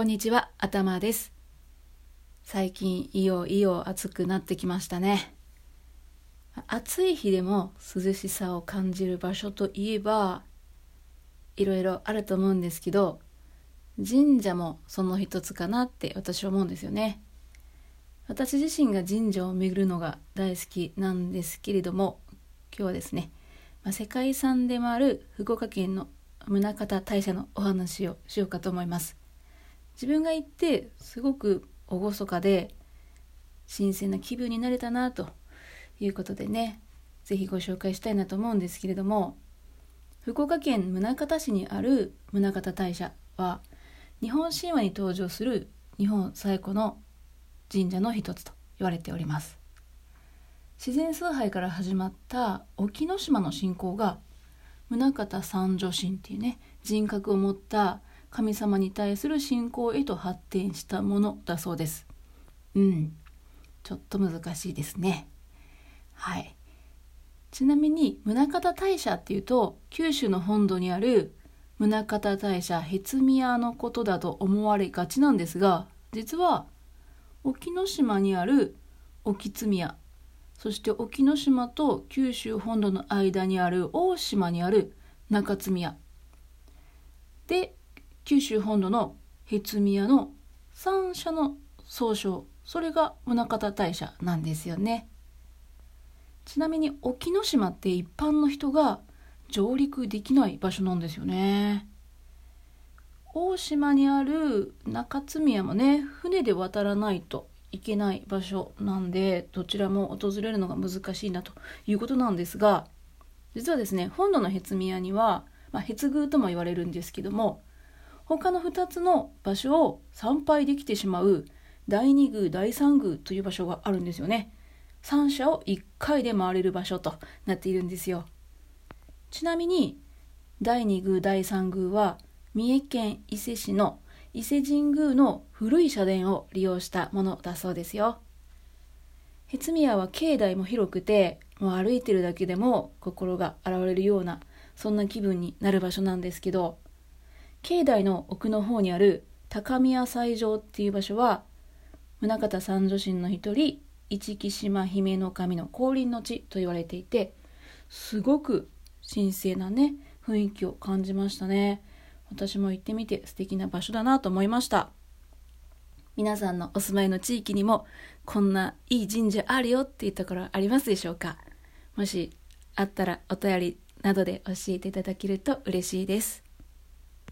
こんにちは、頭です。最近、いよいよ暑くなってきましたね。暑い日でも涼しさを感じる場所といえば、いろいろあると思うんですけど、神社もその一つかなって私は思うんですよね。私自身が神社を巡るのが大好きなんですけれども、今日はですね、まあ、世界遺産でもある福岡県の宗像大社のお話をしようかと思います。自分が行ってすごく厳かで新鮮な気分になれたなということでね是非ご紹介したいなと思うんですけれども福岡県宗像市にある宗像大社は日本神話に登場する日本最古の神社の一つと言われております。自然崇拝から始まった沖ノ島の信仰が宗像三女神っていうね人格を持った神様に対する信仰へと発展したものだそうです。うん、ちょっと難しいですね。はい。ちなみに宗像大社っていうと九州の本土にある宗像大社別宮のことだと思われがちなんですが実は沖ノ島にある沖津宮そして沖ノ島と九州本土の間にある大島にある中津宮で九州本土の別宮の三社の総称それが宗像大社なんですよね。ちなみに沖ノ島って一般の人が上陸できない場所なんですよね。大島にある中津宮もね船で渡らないといけない場所なんでどちらも訪れるのが難しいなということなんですが実はですね本土の別宮には、まあ、別宮とも言われるんですけども他の2つの場所を参拝できてしまう第2宮第3宮という場所があるんですよね。3社を1回で回れる場所となっているんですよ。ちなみに第2宮第3宮は三重県伊勢市の伊勢神宮の古い社殿を利用したものだそうですよ。越宮は境内も広くてもう歩いてるだけでも心が洗われるようなそんな気分になる場所なんですけど境内の奥の方にある高宮斎場っていう場所は宗像三女神の一人市木島姫の神の降臨の地と言われていてすごく神聖なね雰囲気を感じましたね。私も行ってみて素敵な場所だなと思いました。皆さんのお住まいの地域にもこんないい神社あるよっていうところありますでしょうか？もしあったらお便りなどで教えていただけると嬉しいです。